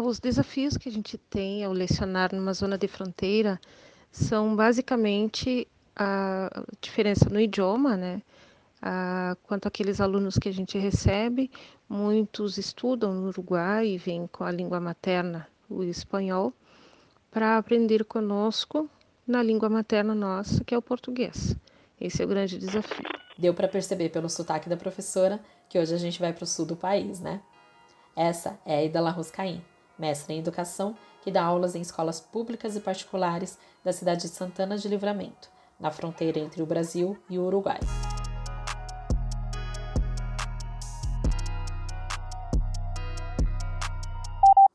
os desafios que a gente tem ao lecionar numa zona de fronteira são basicamente a diferença no idioma, né? Ah, quanto àqueles alunos que a gente recebe, muitos estudam no Uruguai e vêm com a língua materna, o espanhol, para aprender conosco na língua materna nossa, que é o português. Esse é o grande desafio. Deu para perceber pelo sotaque da professora que hoje a gente vai para o sul do país, né? Essa é a Ida Larroscaim, mestre em educação que dá aulas em escolas públicas e particulares da cidade de Santana de Livramento, na fronteira entre o Brasil e o Uruguai.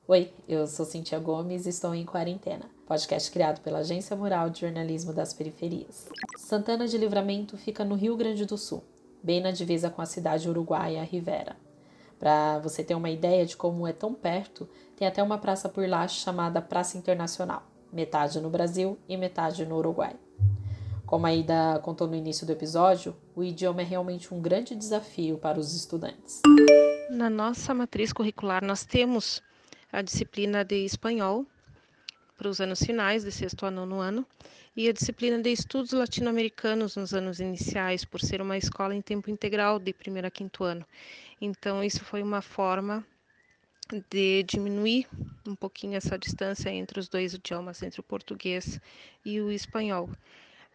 Oi, eu sou Cintia Gomes e estou em quarentena, podcast criado pela Agência Mural de Jornalismo das Periferias. Santana de Livramento fica no Rio Grande do Sul, bem na divisa com a cidade uruguaia Rivera. Para você ter uma ideia de como é tão perto, tem até uma praça por lá chamada Praça Internacional, metade no Brasil e metade no Uruguai. Como a Ida contou no início do episódio, o idioma é realmente um grande desafio para os estudantes. Na nossa matriz curricular, nós temos a disciplina de espanhol para os anos finais, de sexto a nono ano, e a disciplina de estudos latino-americanos nos anos iniciais, por ser uma escola em tempo integral de primeiro a quinto ano. Então, isso foi uma forma de diminuir um pouquinho essa distância entre os dois idiomas, entre o português e o espanhol.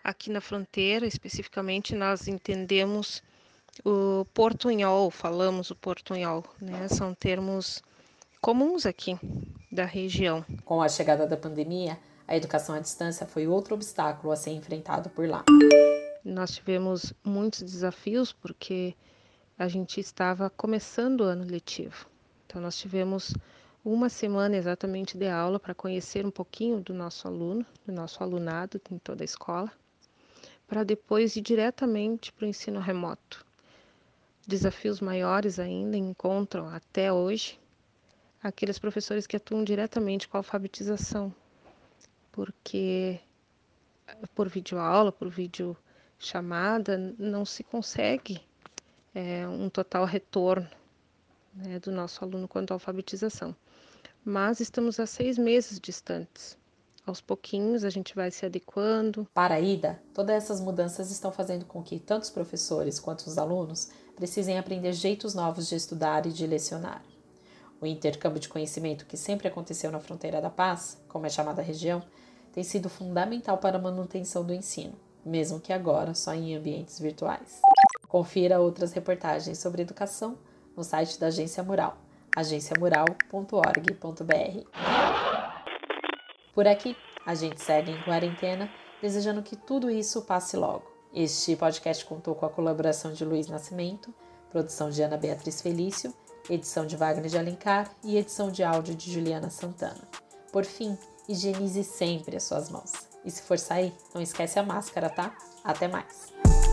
Aqui na fronteira, especificamente, nós entendemos o portunhol, falamos o portunhol, né? São termos comuns aqui da região. Com a chegada da pandemia, a educação à distância foi outro obstáculo a ser enfrentado por lá. Nós tivemos muitos desafios porque a gente estava começando o ano letivo. Então nós tivemos uma semana exatamente de aula para conhecer um pouquinho do nosso aluno, do nosso alunado em toda a escola, para depois ir diretamente para o ensino remoto. Desafios maiores ainda encontram até hoje aqueles professores que atuam diretamente com a alfabetização, porque por videoaula, por vídeo chamada, não se consegue é, um total retorno né, do nosso aluno quanto à alfabetização. Mas estamos a seis meses distantes. Aos pouquinhos a gente vai se adequando. Para a Ida, todas essas mudanças estão fazendo com que tanto os professores quanto os alunos precisem aprender jeitos novos de estudar e de lecionar. O intercâmbio de conhecimento que sempre aconteceu na fronteira da paz, como é chamada a região, tem sido fundamental para a manutenção do ensino, mesmo que agora só em ambientes virtuais. Confira outras reportagens sobre educação no site da Agência Mural, agenciamural.org.br. Por aqui, a gente segue em quarentena, desejando que tudo isso passe logo. Este podcast contou com a colaboração de Luiz Nascimento, produção de Ana Beatriz Felício edição de Wagner de Alencar e edição de áudio de Juliana Santana. Por fim, higienize sempre as suas mãos. E se for sair, não esquece a máscara, tá? Até mais!